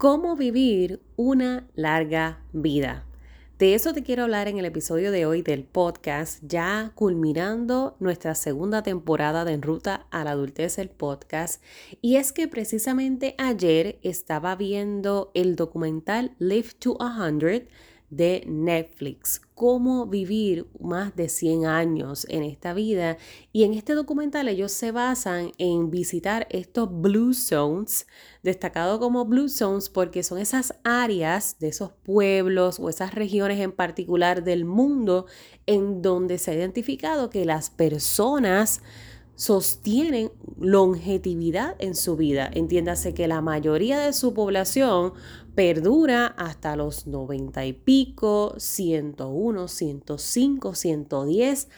cómo vivir una larga vida. De eso te quiero hablar en el episodio de hoy del podcast, ya culminando nuestra segunda temporada de En Ruta a la Adultez, el podcast. Y es que precisamente ayer estaba viendo el documental Live to 100 de Netflix, cómo vivir más de 100 años en esta vida. Y en este documental ellos se basan en visitar estos Blue Zones, destacado como Blue Zones porque son esas áreas de esos pueblos o esas regiones en particular del mundo en donde se ha identificado que las personas sostienen longevidad en su vida. Entiéndase que la mayoría de su población perdura hasta los 90 y pico, 101, 105, 110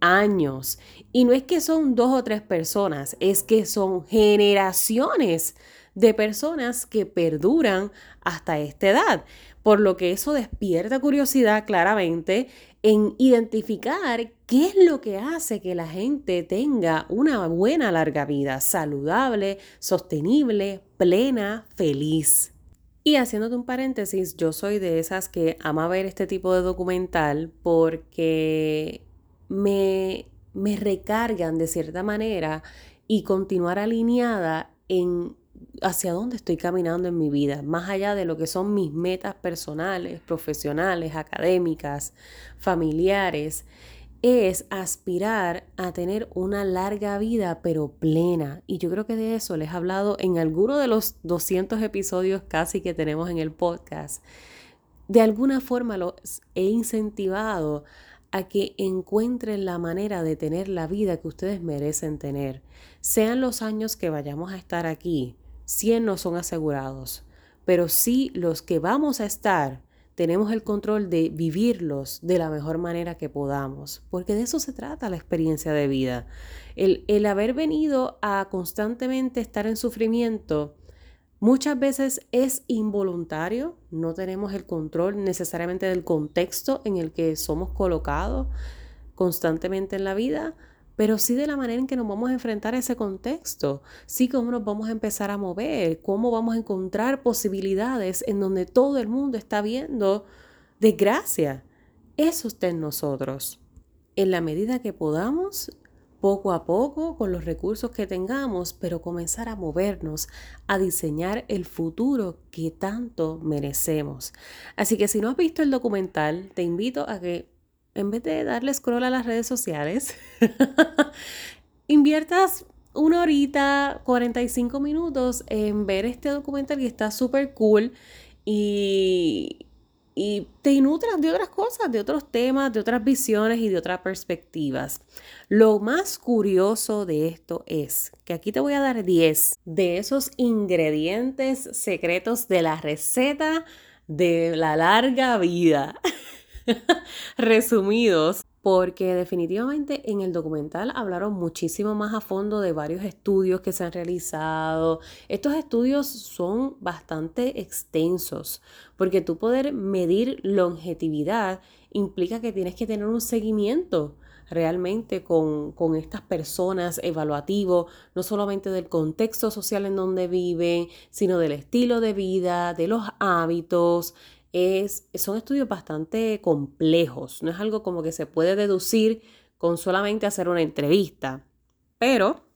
años. Y no es que son dos o tres personas, es que son generaciones de personas que perduran hasta esta edad. Por lo que eso despierta curiosidad claramente en identificar qué es lo que hace que la gente tenga una buena larga vida, saludable, sostenible, plena, feliz. Y haciéndote un paréntesis, yo soy de esas que ama ver este tipo de documental porque me, me recargan de cierta manera y continuar alineada en hacia dónde estoy caminando en mi vida, más allá de lo que son mis metas personales, profesionales, académicas, familiares, es aspirar a tener una larga vida pero plena. Y yo creo que de eso les he hablado en alguno de los 200 episodios casi que tenemos en el podcast. De alguna forma los he incentivado a que encuentren la manera de tener la vida que ustedes merecen tener. Sean los años que vayamos a estar aquí, 100 no son asegurados, pero sí los que vamos a estar, tenemos el control de vivirlos de la mejor manera que podamos, porque de eso se trata la experiencia de vida. El, el haber venido a constantemente estar en sufrimiento, muchas veces es involuntario, no tenemos el control necesariamente del contexto en el que somos colocados constantemente en la vida, pero sí de la manera en que nos vamos a enfrentar a ese contexto, sí cómo nos vamos a empezar a mover, cómo vamos a encontrar posibilidades en donde todo el mundo está viendo desgracia. Eso está en nosotros. En la medida que podamos, poco a poco, con los recursos que tengamos, pero comenzar a movernos, a diseñar el futuro que tanto merecemos. Así que si no has visto el documental, te invito a que en vez de darle scroll a las redes sociales, inviertas una horita, 45 minutos en ver este documental que está súper cool y, y te nutras de otras cosas, de otros temas, de otras visiones y de otras perspectivas. Lo más curioso de esto es que aquí te voy a dar 10 de esos ingredientes secretos de la receta de la larga vida. resumidos, porque definitivamente en el documental hablaron muchísimo más a fondo de varios estudios que se han realizado. Estos estudios son bastante extensos, porque tú poder medir longevidad implica que tienes que tener un seguimiento realmente con, con, estas personas evaluativo, no solamente del contexto social en donde viven, sino del estilo de vida, de los hábitos, son estudios bastante complejos, no es algo como que se puede deducir con solamente hacer una entrevista, pero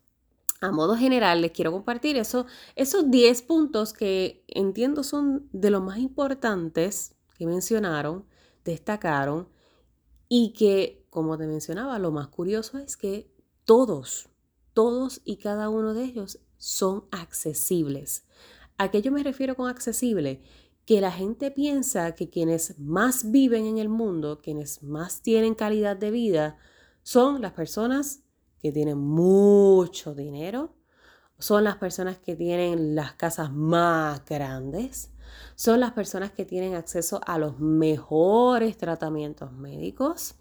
a modo general les quiero compartir eso, esos 10 puntos que entiendo son de los más importantes que mencionaron, destacaron y que, como te mencionaba, lo más curioso es que todos, todos y cada uno de ellos son accesibles. ¿A qué yo me refiero con accesible? Que la gente piensa que quienes más viven en el mundo, quienes más tienen calidad de vida, son las personas que tienen mucho dinero, son las personas que tienen las casas más grandes, son las personas que tienen acceso a los mejores tratamientos médicos.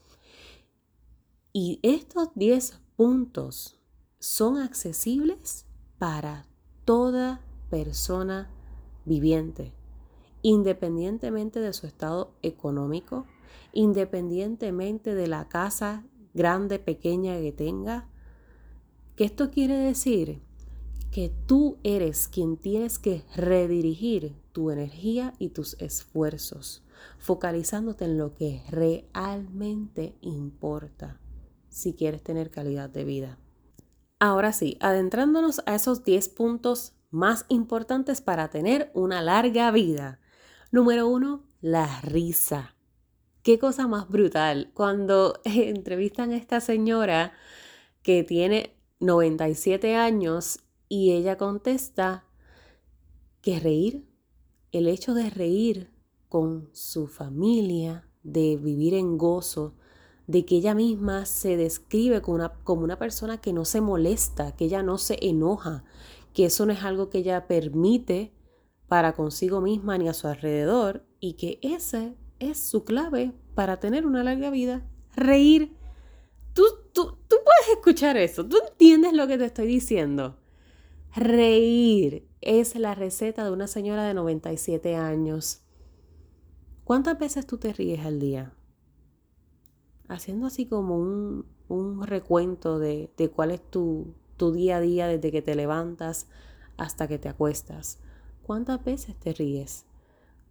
Y estos 10 puntos son accesibles para toda persona viviente independientemente de su estado económico, independientemente de la casa grande, pequeña que tenga. ¿Qué esto quiere decir? que tú eres quien tienes que redirigir tu energía y tus esfuerzos, focalizándote en lo que realmente importa si quieres tener calidad de vida. Ahora sí, adentrándonos a esos 10 puntos más importantes para tener una larga vida. Número uno, la risa. Qué cosa más brutal. Cuando entrevistan a esta señora que tiene 97 años y ella contesta que reír, el hecho de reír con su familia, de vivir en gozo, de que ella misma se describe como una, como una persona que no se molesta, que ella no se enoja, que eso no es algo que ella permite para consigo misma ni a su alrededor y que ese es su clave para tener una larga vida, reír. Tú, tú, tú puedes escuchar eso, tú entiendes lo que te estoy diciendo. Reír es la receta de una señora de 97 años. ¿Cuántas veces tú te ríes al día? haciendo así como un, recuento de, cuál es tu, tu día a día desde que te levantas hasta que te acuestas. ¿Cuántas veces te ríes?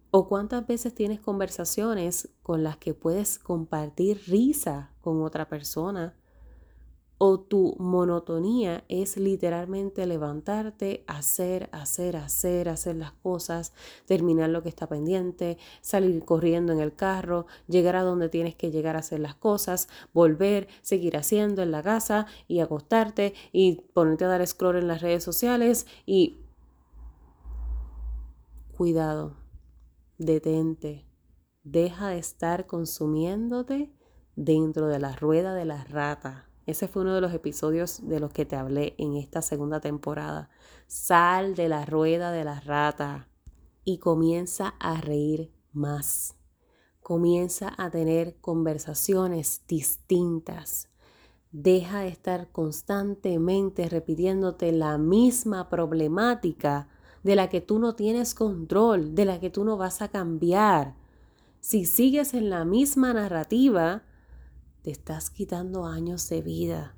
¿O cuántas veces tienes conversaciones con las que puedes compartir risa con otra persona? o tu monotonía es literalmente levantarte, hacer, hacer, hacer, hacer las cosas, terminar lo que está pendiente, salir corriendo en el carro, llegar a donde tienes que llegar a hacer las cosas, volver, seguir haciendo en la casa y acostarte y ponerte a dar scroll en las redes sociales y cuidado, detente, deja de estar consumiéndote dentro de la rueda de la rata ese fue uno de los episodios de los que te hablé en esta segunda temporada. Sal de la rueda de la rata y comienza a reír más. Comienza a tener conversaciones distintas. Deja de estar constantemente repitiéndote la misma problemática de la que tú no tienes control, de la que tú no vas a cambiar. Si sigues en la misma narrativa, te estás quitando años de vida.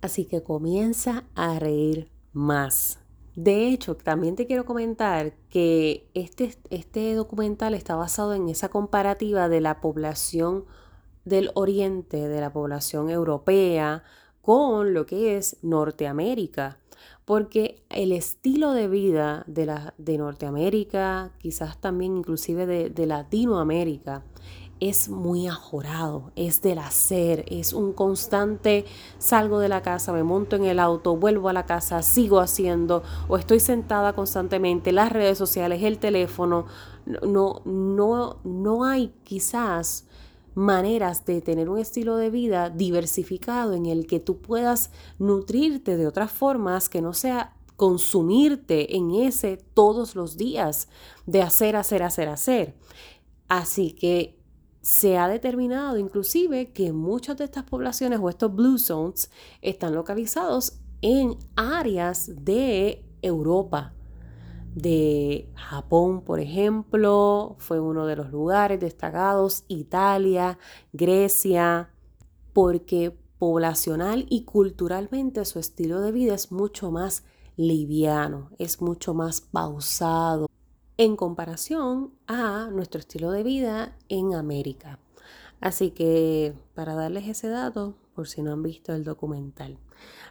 Así que comienza a reír más. De hecho, también te quiero comentar que este, este documental está basado en esa comparativa de la población del Oriente, de la población europea, con lo que es Norteamérica. Porque el estilo de vida de, la, de Norteamérica, quizás también inclusive de, de Latinoamérica, es muy ajorado, es del hacer, es un constante salgo de la casa, me monto en el auto, vuelvo a la casa, sigo haciendo o estoy sentada constantemente, las redes sociales, el teléfono, no no no hay quizás maneras de tener un estilo de vida diversificado en el que tú puedas nutrirte de otras formas que no sea consumirte en ese todos los días de hacer, hacer, hacer, hacer. Así que se ha determinado inclusive que muchas de estas poblaciones o estos blue zones están localizados en áreas de Europa. De Japón, por ejemplo, fue uno de los lugares destacados, Italia, Grecia, porque poblacional y culturalmente su estilo de vida es mucho más liviano, es mucho más pausado, en comparación a nuestro estilo de vida en América. Así que para darles ese dato, por si no han visto el documental.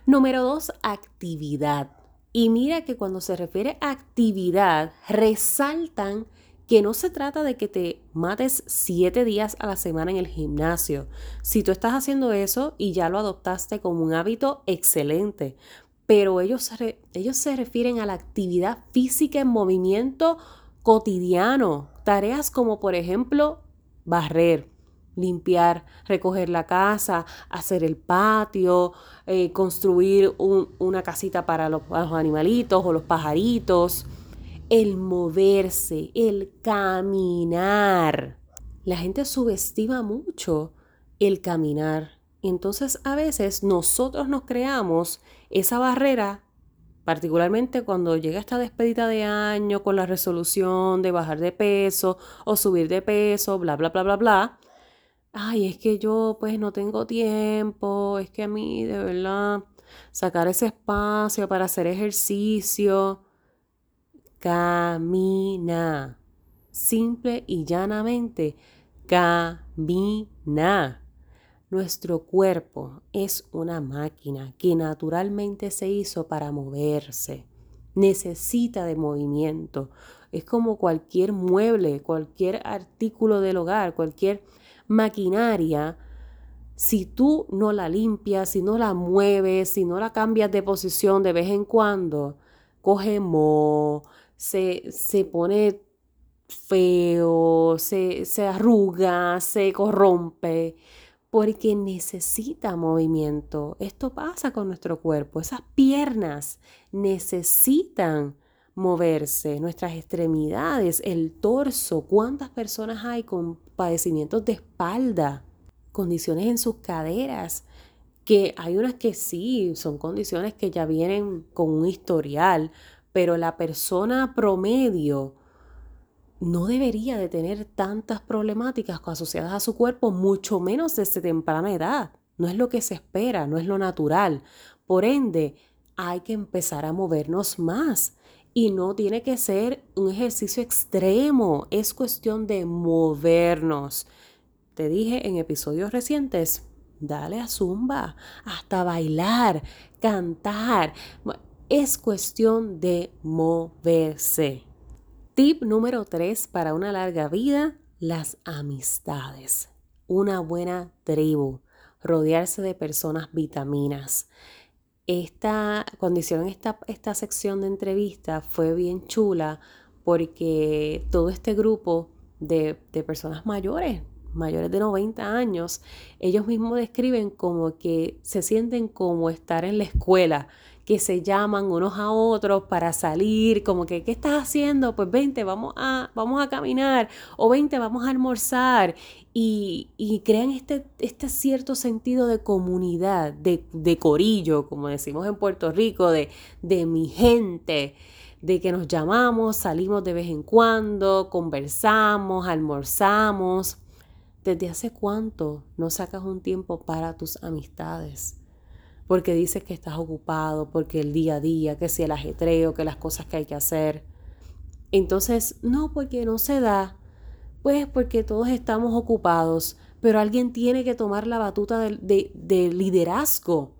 Número dos, actividad. Y mira que cuando se refiere a actividad, resaltan que no se trata de que te mates siete días a la semana en el gimnasio. Si tú estás haciendo eso y ya lo adoptaste como un hábito, excelente. Pero ellos, ellos se refieren a la actividad física en movimiento cotidiano, tareas como por ejemplo barrer, limpiar, recoger la casa, hacer el patio, eh, construir una casita para los animalitos o los pajaritos, el moverse, el caminar. La gente subestima mucho el caminar. Entonces a veces nosotros nos creamos esa barrera particularmente cuando llega esta despedida de año con la resolución de bajar de peso o subir de peso, bla, bla, bla, bla, bla. Ay, es que yo pues no tengo tiempo, es que a mí de verdad sacar ese espacio para hacer ejercicio. Camina. Simple y llanamente, camina. Nuestro cuerpo es una máquina que naturalmente se hizo para moverse. Necesita de movimiento. Es como cualquier mueble, cualquier artículo del hogar, cualquier maquinaria. Si tú no la limpias, si no la mueves, si no la cambias de posición de vez en cuando, coge moho, se, se pone feo, se, se arruga, se corrompe porque necesita movimiento. Esto pasa con nuestro cuerpo. Esas piernas necesitan moverse, nuestras extremidades, el torso. ¿Cuántas personas hay con padecimientos de espalda? Condiciones en sus caderas, que hay unas que sí, son condiciones que ya vienen con un historial, pero la persona promedio no debería de tener tantas problemáticas asociadas a su cuerpo, mucho menos desde temprana edad. No es lo que se espera, no es lo natural. Por ende, hay que empezar a movernos más. Y no tiene que ser un ejercicio extremo, es cuestión de movernos. Te dije en episodios recientes, dale a zumba, hasta bailar, cantar. Es cuestión de moverse. Tip número 3 para una larga vida, las amistades. Una buena tribu, rodearse de personas vitaminas. Esta, cuando hicieron esta, esta sección de entrevista fue bien chula porque todo este grupo de, de personas mayores, mayores de 90 años, ellos mismos describen como que se sienten como estar en la escuela que se llaman unos a otros para salir, como que, ¿qué estás haciendo? Pues vente, vamos a, vamos a caminar, o vente, vamos a almorzar, y, y crean este, este cierto sentido de comunidad, de, de corillo, como decimos en Puerto Rico, de, de mi gente de que nos llamamos, salimos de vez en cuando, conversamos, almorzamos. ¿Desde hace cuánto no sacas un tiempo para tus amistades? Porque dices que estás ocupado, porque el día a día, que si el ajetreo, que las cosas que hay que hacer. Entonces, no, porque no se da, pues porque todos estamos ocupados, pero alguien tiene que tomar la batuta de, de liderazgo.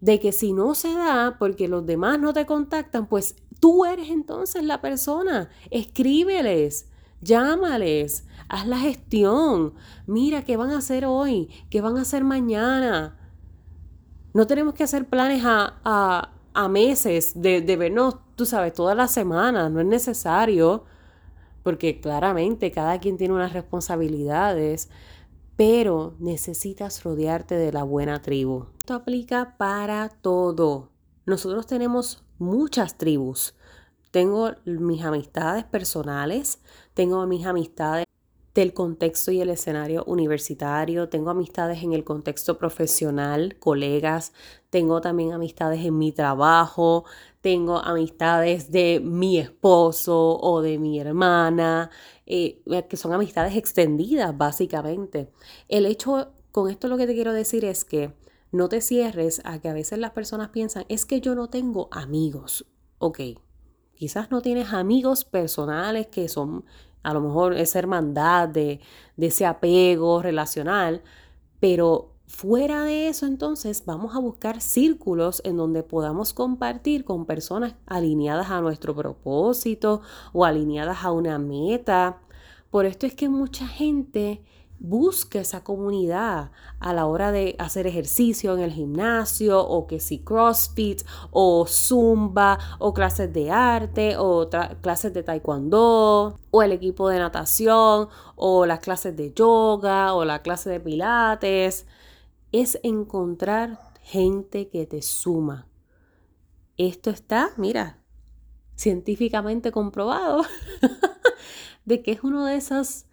De que si no se da, porque los demás no te contactan, pues tú eres entonces la persona. Escríbeles, llámales, haz la gestión. Mira, ¿qué van a hacer hoy? ¿Qué van a hacer mañana? No tenemos que hacer planes a, meses de, de, vernos, tú sabes, todas las semanas, no es necesario, porque claramente cada quien tiene unas responsabilidades, pero necesitas rodearte de la buena tribu. Esto aplica para todo. Nosotros tenemos muchas tribus. Tengo mis amistades personales, tengo mis amistades del contexto y el escenario universitario, tengo amistades en el contexto profesional, colegas, tengo también amistades en mi trabajo, tengo amistades de mi esposo o de mi hermana, eh, que son amistades extendidas básicamente. El hecho, con esto lo que te quiero decir es que no te cierres a que a veces las personas piensan, es que yo no tengo amigos. Ok, quizás no tienes amigos personales que son a lo mejor esa hermandad de, de ese apego relacional, pero Fuera de eso, entonces, vamos a buscar círculos en donde podamos compartir con personas alineadas a nuestro propósito o alineadas a una meta. Por esto es que mucha gente busque esa comunidad a la hora de hacer ejercicio en el gimnasio o que si CrossFit o Zumba o clases de arte o clases de taekwondo o el equipo de natación o las clases de yoga o la clase de pilates. Es encontrar gente que te suma. Esto está, mira, científicamente comprobado de que es uno de esos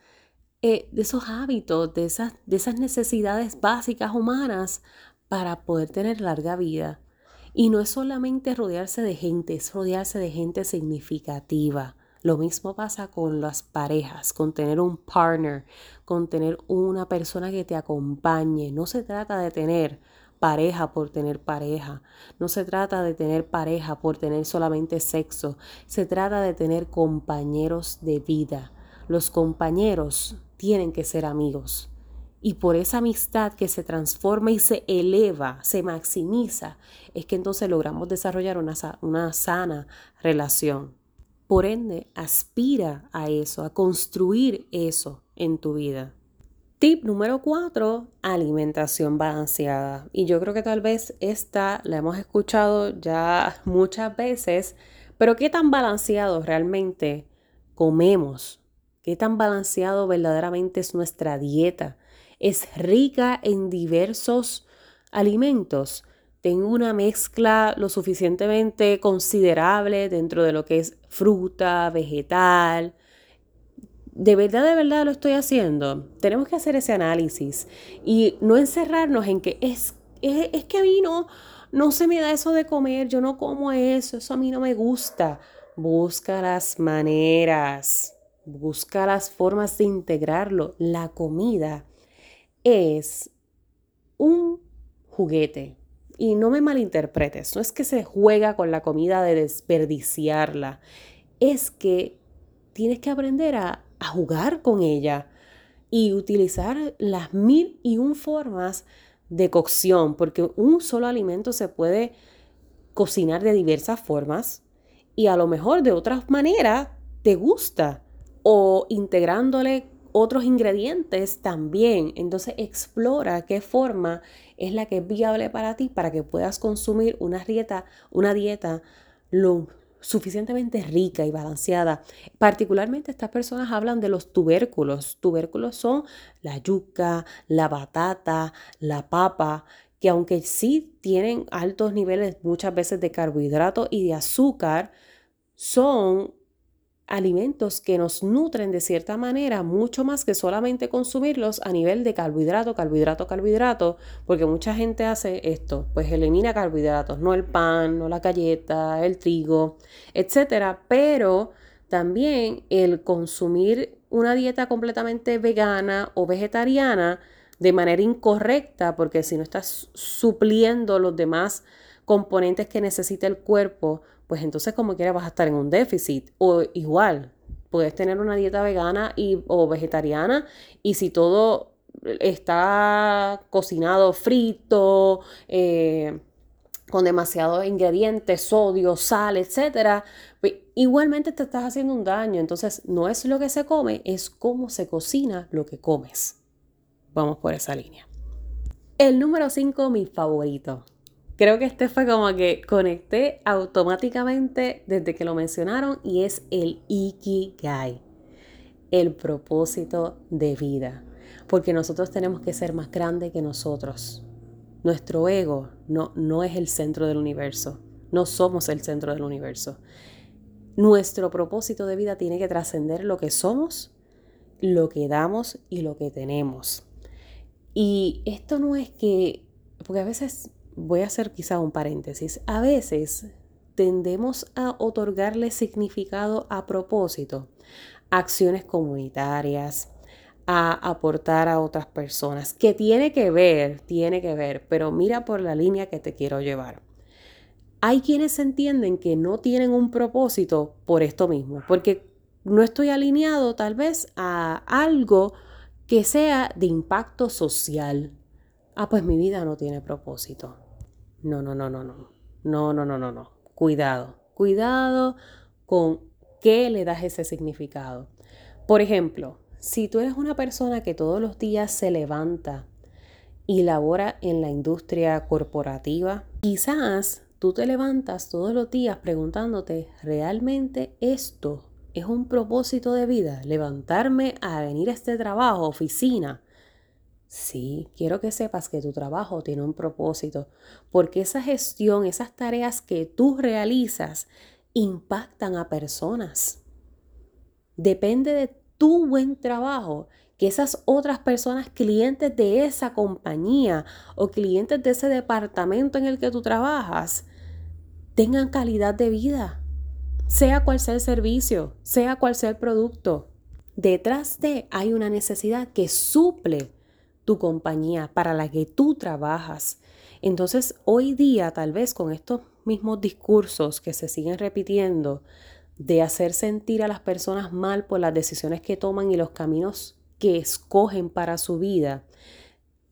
eh, de esos hábitos, de esas, de esas necesidades básicas humanas para poder tener larga vida. Y no es solamente rodearse de gente, es rodearse de gente significativa. Lo mismo pasa con las parejas, con tener un partner, con tener una persona que te acompañe. No se trata de tener pareja por tener pareja. No se trata de tener pareja por tener solamente sexo. Se trata de tener compañeros de vida. Los compañeros tienen que ser amigos. Y por esa amistad que se transforma y se eleva, se maximiza, es que entonces logramos desarrollar una, una sana relación. Por ende, aspira a eso, a construir eso en tu vida. Tip número cuatro, alimentación balanceada. Y yo creo que tal vez esta la hemos escuchado ya muchas veces, pero ¿qué tan balanceado realmente comemos? ¿Qué tan balanceado verdaderamente es nuestra dieta? Es rica en diversos alimentos. Tengo una mezcla lo suficientemente considerable dentro de lo que es fruta, vegetal, de verdad, de verdad lo estoy haciendo. Tenemos que hacer ese análisis y no encerrarnos en que es, es, que a mí no, no se me da eso de comer, yo no como eso, eso a mí no me gusta. Busca las maneras, busca las formas de integrarlo. La comida es un juguete. Y no me malinterpretes, no es que se juega con la comida de desperdiciarla, es que tienes que aprender a jugar con ella y utilizar las mil y un formas de cocción, porque un solo alimento se puede cocinar de diversas formas y a lo mejor de otras maneras te gusta o integrándole otros ingredientes también. Entonces explora qué forma es la que es viable para ti para que puedas consumir una dieta, una dieta lo suficientemente rica y balanceada. Particularmente estas personas hablan de los tubérculos. Tubérculos son la yuca, la batata, la papa, que aunque sí tienen altos niveles muchas veces de carbohidratos y de azúcar, son alimentos que nos nutren de cierta manera mucho más que solamente consumirlos a nivel de carbohidrato, carbohidrato, carbohidrato, porque mucha gente hace esto, pues elimina carbohidratos, no el pan, no la galleta, el trigo, etcétera, pero también el consumir una dieta completamente vegana o vegetariana de manera incorrecta, porque si no estás supliendo los demás componentes que necesita el cuerpo, pues entonces como quiera vas a estar en un déficit. O igual, puedes tener una dieta vegana y, o vegetariana y si todo está cocinado frito, eh, con demasiados ingredientes, sodio, sal, etc., pues igualmente te estás haciendo un daño. Entonces, no es lo que se come, es cómo se cocina lo que comes. Vamos por esa línea. El número 5, mi favorito. Creo que este fue como que conecté automáticamente desde que lo mencionaron y es el Ikigai, el propósito de vida. Porque nosotros tenemos que ser más grandes que nosotros. Nuestro ego no, no es el centro del universo. No somos el centro del universo. Nuestro propósito de vida tiene que trascender lo que somos, lo que damos y lo que tenemos. Y esto no es que, porque a veces voy a hacer quizá un paréntesis, a veces tendemos a otorgarle significado a propósito, acciones comunitarias, a aportar a otras personas, que tiene que ver, tiene que ver, pero mira por la línea que te quiero llevar. Hay quienes entienden que no tienen un propósito por esto mismo, porque no estoy alineado tal vez a algo que sea de impacto social, ah, pues mi vida no tiene propósito. No, no, no, no, no. No, no, no, no, no. Cuidado. Cuidado con qué le das ese significado. Por ejemplo, si tú eres una persona que todos los días se levanta y labora en la industria corporativa, quizás tú te levantas todos los días preguntándote, ¿realmente esto es un propósito de vida? Levantarme a venir a este trabajo, oficina, Sí, quiero que sepas que tu trabajo tiene un propósito, porque esa gestión, esas tareas que tú realizas, impactan a personas. Depende de tu buen trabajo que esas otras personas, clientes de esa compañía o clientes de ese departamento en el que tú trabajas, tengan calidad de vida, sea cual sea el servicio, sea cual sea el producto. Detrás de hay una necesidad que suple tu compañía, para la que tú trabajas. Entonces, hoy día, tal vez con estos mismos discursos que se siguen repitiendo, de hacer sentir a las personas mal por las decisiones que toman y los caminos que escogen para su vida,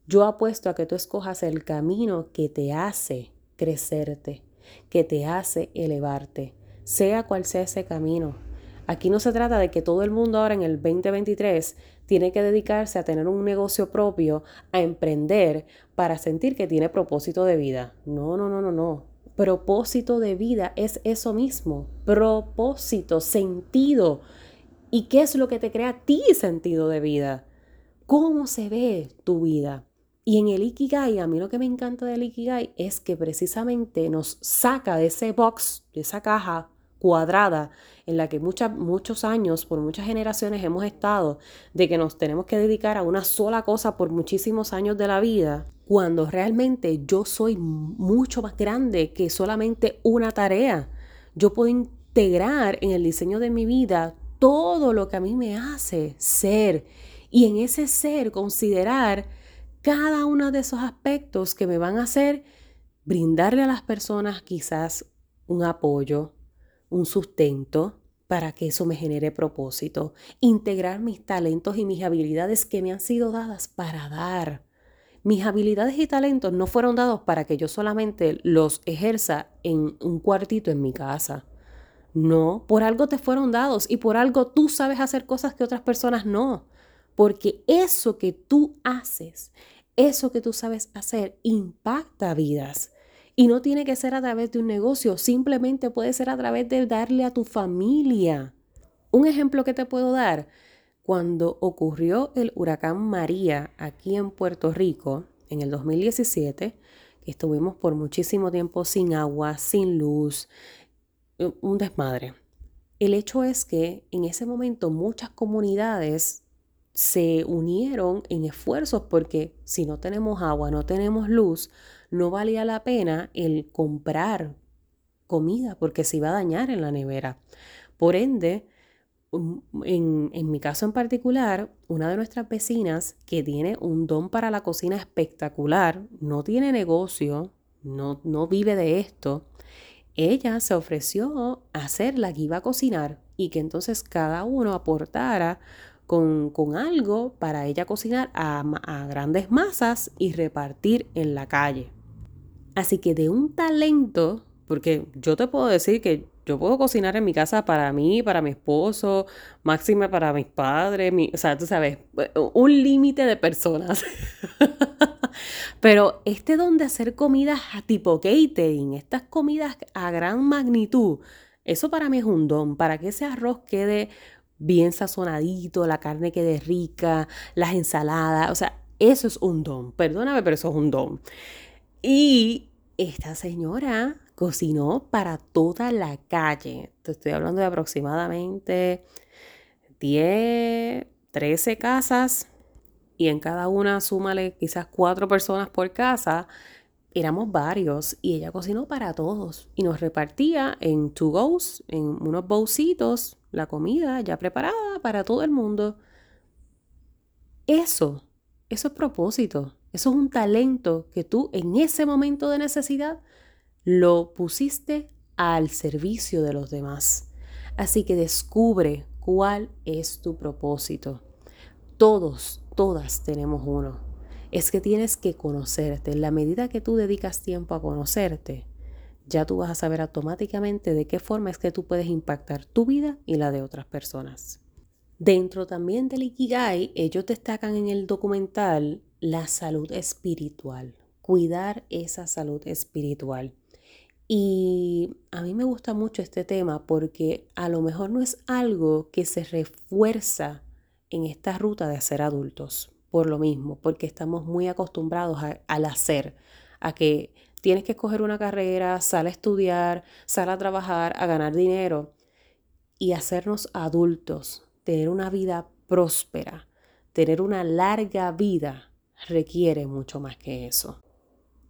yo apuesto a que tú escojas el camino que te hace crecerte, que te hace elevarte, sea cual sea ese camino. Aquí no se trata de que todo el mundo ahora en el 2023 tiene que dedicarse a tener un negocio propio, a emprender para sentir que tiene propósito de vida. No, no, no, no, no. Propósito de vida es eso mismo. Propósito, sentido. ¿Y qué es lo que te crea a ti sentido de vida? ¿Cómo se ve tu vida? Y en el Ikigai, a mí lo que me encanta del Ikigai es que precisamente nos saca de ese box, de esa caja cuadrada en la que muchos años, por muchas generaciones hemos estado, de que nos tenemos que dedicar a una sola cosa por muchísimos años de la vida, cuando realmente yo soy mucho más grande que solamente una tarea. Yo puedo integrar en el diseño de mi vida todo lo que a mí me hace ser y en ese ser considerar cada uno de esos aspectos que me van a hacer brindarle a las personas quizás un apoyo, un sustento para que eso me genere propósito, integrar mis talentos y mis habilidades que me han sido dadas para dar. Mis habilidades y talentos no fueron dados para que yo solamente los ejerza en un cuartito en mi casa. No, por algo te fueron dados y por algo tú sabes hacer cosas que otras personas no. Porque eso que tú haces, eso que tú sabes hacer, impacta vidas. Y no tiene que ser a través de un negocio, simplemente puede ser a través de darle a tu familia. Un ejemplo que te puedo dar, cuando ocurrió el huracán María aquí en Puerto Rico en el 2017, que estuvimos por muchísimo tiempo sin agua, sin luz, un desmadre. El hecho es que en ese momento muchas comunidades se unieron en esfuerzos porque si no tenemos agua, no tenemos luz, no valía la pena el comprar comida porque se iba a dañar en la nevera. Por ende, um, en, en, mi caso en particular, una de nuestras vecinas que tiene un don para la cocina espectacular, no tiene negocio, no, no vive de esto, ella se ofreció a ser la que iba a cocinar y que entonces cada uno aportara con, con algo para ella cocinar a grandes masas y repartir en la calle. Así que de un talento, porque yo te puedo decir que yo puedo cocinar en mi casa para mí, para mi esposo, máxima para mis padres, o sea, tú sabes, un límite de personas. Pero este don de hacer comidas tipo catering, estas comidas a gran magnitud, eso para mí es un don, para que ese arroz quede bien sazonadito, la carne quede rica, las ensaladas, o sea, eso es un don, perdóname, pero eso es un don. Y esta señora cocinó para toda la calle. Te estoy hablando de aproximadamente 10, 13 casas y en cada una súmale quizás cuatro personas por casa. Éramos varios y ella cocinó para todos y nos repartía en two goes, en unos bolsitos, la comida ya preparada para todo el mundo. Eso, eso es propósito. Eso es un talento que tú en ese momento de necesidad lo pusiste al servicio de los demás. Así que descubre cuál es tu propósito. Todos, todas tenemos uno. Es que tienes que conocerte. En la medida que tú dedicas tiempo a conocerte, ya tú vas a saber automáticamente de qué forma es que tú puedes impactar tu vida y la de otras personas. Dentro también del Ikigai, ellos destacan en el documental la salud espiritual, cuidar esa salud espiritual. Y a mí me gusta mucho este tema porque a lo mejor no es algo que se refuerza en esta ruta de ser adultos, por lo mismo, porque estamos muy acostumbrados al hacer, a que tienes que escoger una carrera, sal a estudiar, sal a trabajar, a ganar dinero y hacernos adultos, tener una vida próspera, tener una larga vida requiere mucho más que eso.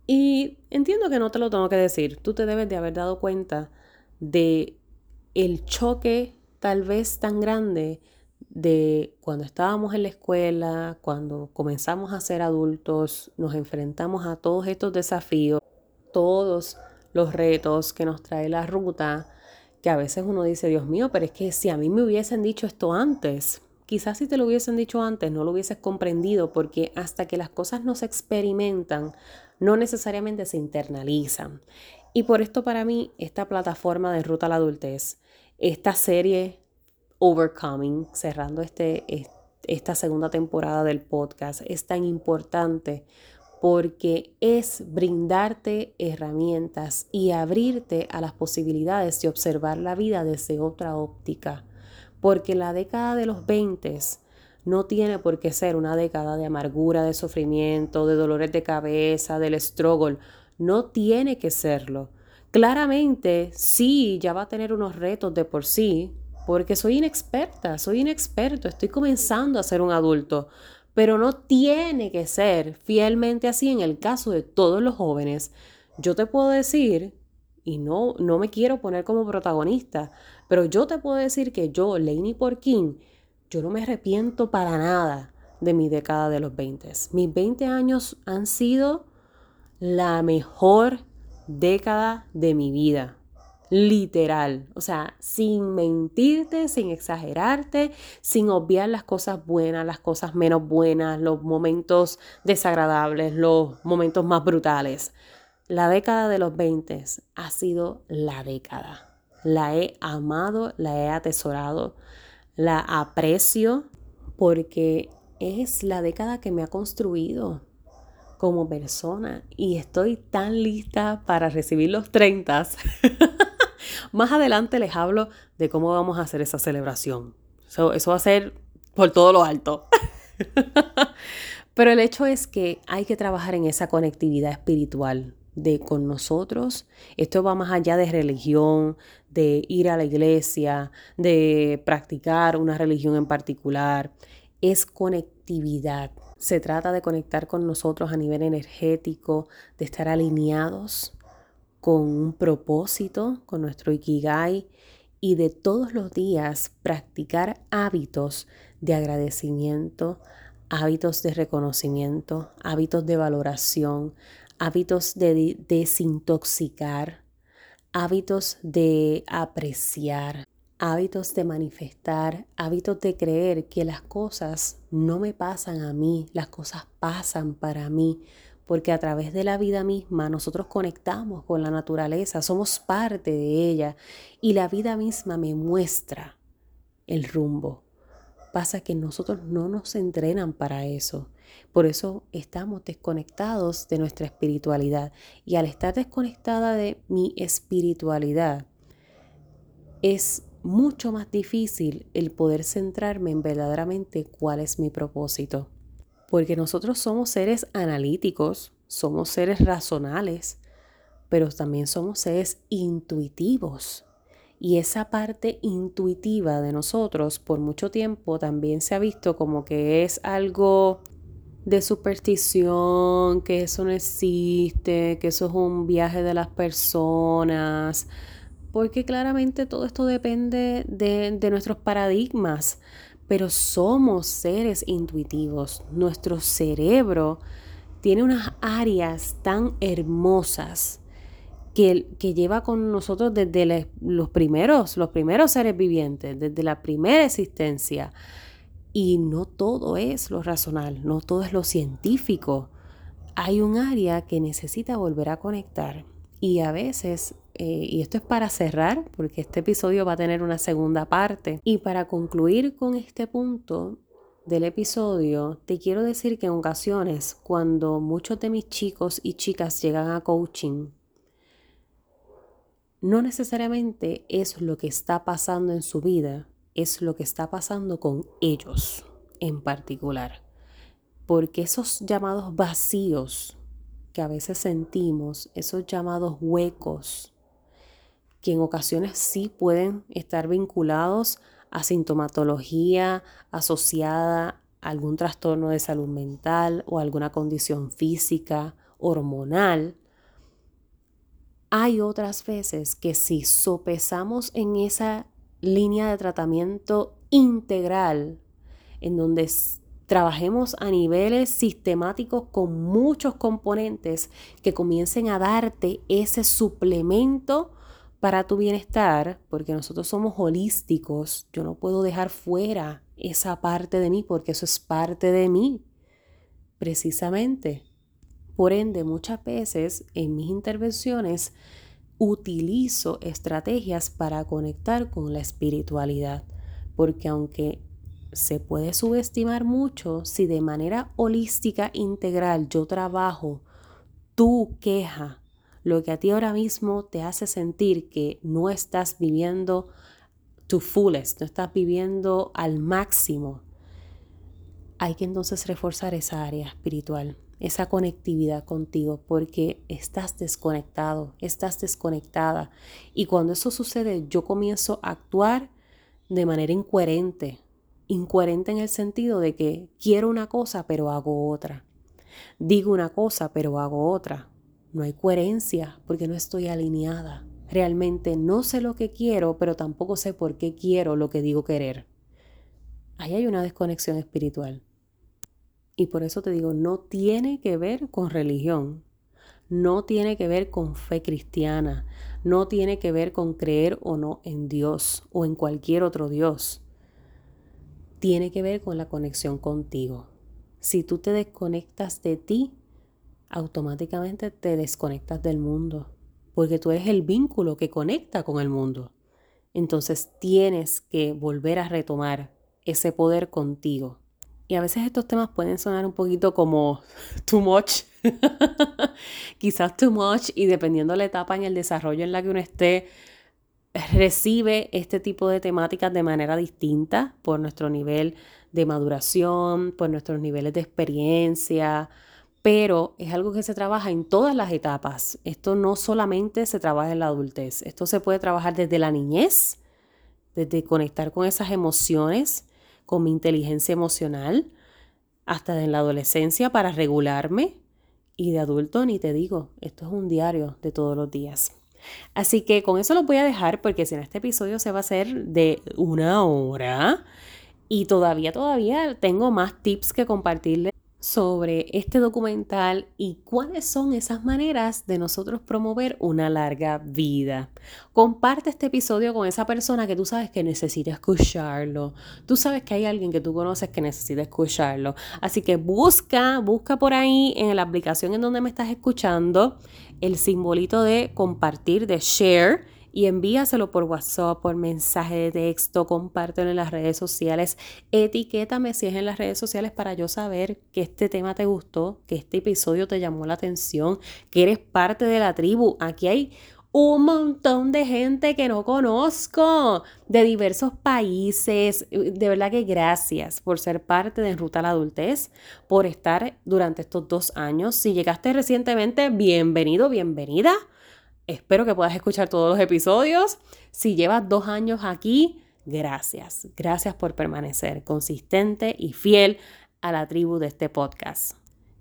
Y entiendo que no te lo tengo que decir, tú te debes de haber dado cuenta de el choque tal vez tan grande de cuando estábamos en la escuela, cuando comenzamos a ser adultos, nos enfrentamos a todos estos desafíos, todos los retos que nos trae la ruta, que a veces uno dice, Dios mío, pero es que si a mí me hubiesen dicho esto antes, quizás si te lo hubiesen dicho antes no lo hubieses comprendido porque hasta que las cosas no se experimentan, no necesariamente se internalizan. Y por esto para mí esta plataforma de Ruta a la Adultez, esta serie Overcoming, cerrando este, esta segunda temporada del podcast, es tan importante porque es brindarte herramientas y abrirte a las posibilidades de observar la vida desde otra óptica. Porque la década de los 20 no tiene por qué ser una década de amargura, de sufrimiento, de dolores de cabeza, del struggle. No tiene que serlo. Claramente, sí, ya va a tener unos retos de por sí, porque soy inexperta, soy inexperto, estoy comenzando a ser un adulto, pero no tiene que ser fielmente así en el caso de todos los jóvenes. Yo te puedo decir, y no, no me quiero poner como protagonista, pero yo te puedo decir que yo, Lainey Porkin, yo no me arrepiento para nada de mi década de los 20. Mis 20 años han sido la mejor década de mi vida literal, o sea, sin mentirte, sin exagerarte, sin obviar las cosas buenas, las cosas menos buenas, los momentos desagradables, los momentos más brutales. La década de los 20 ha sido la década. La he amado, la he atesorado, la aprecio porque es la década que me ha construido como persona y estoy tan lista para recibir los 30 Más adelante les hablo de cómo vamos a hacer esa celebración. eso va a ser por todo lo alto. Pero el hecho es que hay que trabajar en esa conectividad espiritual de con nosotros. Esto va más allá de religión, de ir a la iglesia, de practicar una religión en particular. Es conectividad. Se trata de conectar con nosotros a nivel energético, de estar alineados con un propósito, con nuestro ikigai y de todos los días practicar hábitos de agradecimiento, hábitos de reconocimiento, hábitos de valoración, hábitos de desintoxicar, hábitos de apreciar, hábitos de manifestar, hábitos de creer que las cosas no me pasan a mí, las cosas pasan para mí, porque a través de la vida misma nosotros conectamos con la naturaleza, somos parte de ella y la vida misma me muestra el rumbo. Pasa que nosotros no nos entrenan para eso. Por eso estamos desconectados de nuestra espiritualidad. Y al estar desconectada de mi espiritualidad, es mucho más difícil el poder centrarme en verdaderamente cuál es mi propósito porque nosotros somos seres analíticos, somos seres razonales, pero también somos seres intuitivos. Y esa parte intuitiva de nosotros por mucho tiempo también se ha visto como que es algo de superstición, que eso no existe, que eso es un viaje de las personas, porque claramente todo esto depende de, de nuestros paradigmas pero somos seres intuitivos. Nuestro cerebro tiene unas áreas tan hermosas que, que lleva con nosotros desde los primeros, los primeros seres vivientes, desde la primera existencia. Y no todo es lo racional, no todo es lo científico. Hay un área que necesita volver a conectar y a veces eh, y esto es para cerrar, porque este episodio va a tener una segunda parte. Y para concluir con este punto del episodio, te quiero decir que en ocasiones, cuando muchos de mis chicos y chicas llegan a coaching, no necesariamente es lo que está pasando en su vida, es lo que está pasando con ellos en particular. Porque esos llamados vacíos que a veces sentimos, esos llamados huecos, que en ocasiones sí pueden estar vinculados a sintomatología asociada a algún trastorno de salud mental o alguna condición física, hormonal. Hay otras veces que si sopesamos en esa línea de tratamiento integral, en donde trabajemos a niveles sistemáticos con muchos componentes que comiencen a darte ese suplemento para tu bienestar, porque nosotros somos holísticos, yo no puedo dejar fuera esa parte de mí porque eso es parte de mí, precisamente. Por ende, muchas veces en mis intervenciones utilizo estrategias para conectar con la espiritualidad, porque aunque se puede subestimar mucho, si de manera holística integral yo trabajo tu queja, lo que a ti ahora mismo te hace sentir que no estás viviendo tu fullest, no estás viviendo al máximo, hay que entonces reforzar esa área espiritual, esa conectividad contigo, porque estás desconectado, estás desconectada. Y cuando eso sucede, yo comienzo a actuar de manera incoherente, incoherente en el sentido de que quiero una cosa pero hago otra. Digo una cosa pero hago otra. No hay coherencia porque no estoy alineada. Realmente no sé lo que quiero, pero tampoco sé por qué quiero lo que digo querer. Ahí hay una desconexión espiritual. Y por eso te digo, no tiene que ver con religión, no tiene que ver con fe cristiana, no tiene que ver con creer o no en Dios o en cualquier otro Dios. Tiene que ver con la conexión contigo. Si tú te desconectas de ti, automáticamente te desconectas del mundo, porque tú eres el vínculo que conecta con el mundo. Entonces tienes que volver a retomar ese poder contigo. Y a veces estos temas pueden sonar un poquito como too much, quizás too much, y dependiendo de la etapa en el desarrollo en la que uno esté, recibe este tipo de temáticas de manera distinta por nuestro nivel de maduración, por nuestros niveles de experiencia, pero es algo que se trabaja en todas las etapas. Esto no solamente se trabaja en la adultez, esto se puede trabajar desde la niñez, desde conectar con esas emociones, con mi inteligencia emocional, hasta en la adolescencia para regularme y de adulto ni te digo, esto es un diario de todos los días. Así que con eso los voy a dejar porque si en este episodio se va a hacer de una hora y todavía, todavía tengo más tips que compartirles sobre este documental y cuáles son esas maneras de nosotros promover una larga vida. Comparte este episodio con esa persona que tú sabes que necesita escucharlo. Tú sabes que hay alguien que tú conoces que necesita escucharlo. Así que busca, busca por ahí en la aplicación en donde me estás escuchando el simbolito de compartir, de share y envíaselo por WhatsApp, por mensaje de texto, compártelo en las redes sociales, etiquétame si es en las redes sociales para yo saber que este tema te gustó, que este episodio te llamó la atención, que eres parte de la tribu. Aquí hay un montón de gente que no conozco de diversos países. De verdad que gracias por ser parte de Ruta a la Adultez, por estar durante estos dos años. Si llegaste recientemente, bienvenido, bienvenida. Espero que puedas escuchar todos los episodios. Si llevas dos años aquí, gracias. Gracias por permanecer consistente y fiel a la tribu de este podcast.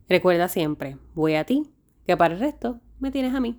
Recuerda siempre, voy a ti, que para el resto me tienes a mí.